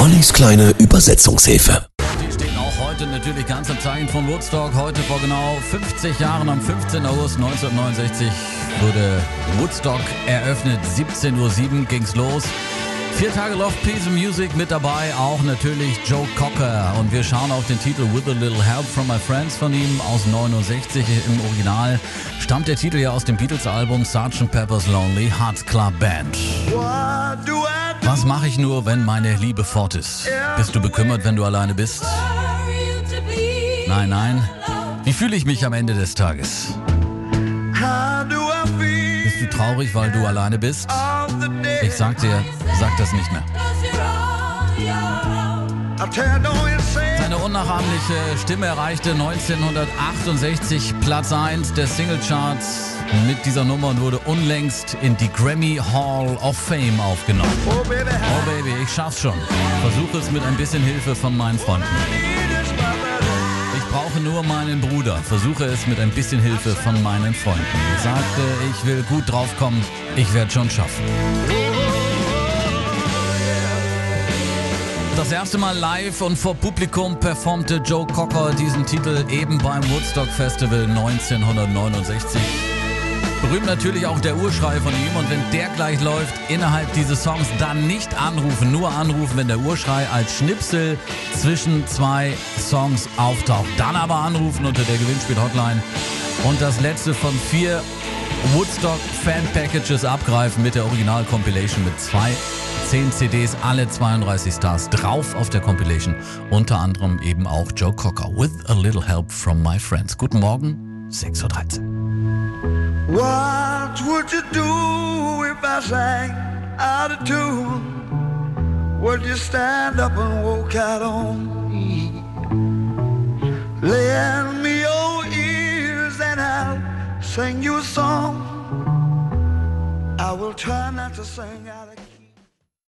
Ollis kleine Übersetzungshilfe. Die stehen auch heute natürlich ganz im Zeichen von Woodstock. Heute vor genau 50 Jahren, am 15. August 1969, wurde Woodstock eröffnet. 17.07 Uhr ging's los. Vier Tage Love, Peace and Music mit dabei, auch natürlich Joe Cocker. Und wir schauen auf den Titel With a Little Help from My Friends von ihm aus 69 im Original. Stammt der Titel ja aus dem Beatles-Album Sgt. Pepper's Lonely Hearts Club Band. Was mache ich nur, wenn meine Liebe fort ist? Bist du bekümmert, wenn du alleine bist? Nein, nein. Wie fühle ich mich am Ende des Tages? Bist du traurig, weil du alleine bist? Ich sag dir, sag das nicht mehr. Unnachahmliche Stimme erreichte 1968 Platz 1 der Singlecharts mit dieser Nummer und wurde unlängst in die Grammy Hall of Fame aufgenommen. Oh Baby, ich schaff's schon. Versuche es mit ein bisschen Hilfe von meinen Freunden. Ich brauche nur meinen Bruder. Versuche es mit ein bisschen Hilfe von meinen Freunden. Ich sagte, ich will gut draufkommen. Ich werde schon schaffen. Das erste Mal live und vor Publikum performte Joe Cocker diesen Titel eben beim Woodstock Festival 1969. Berühmt natürlich auch der Urschrei von ihm und wenn der gleich läuft, innerhalb dieses Songs dann nicht anrufen, nur anrufen, wenn der Urschrei als Schnipsel zwischen zwei Songs auftaucht. Dann aber anrufen unter der Gewinnspiel-Hotline und das letzte von vier Woodstock Fan Packages abgreifen mit der Original Compilation mit zwei 10 CDs, alle 32 Stars drauf auf der Compilation. Unter anderem eben auch Joe Cocker. With a little help from my friends. Guten Morgen, 6.13 Uhr. What would you do if I sang out of tune? Would you stand up and walk out on sing you a song. I will try not to sing out of.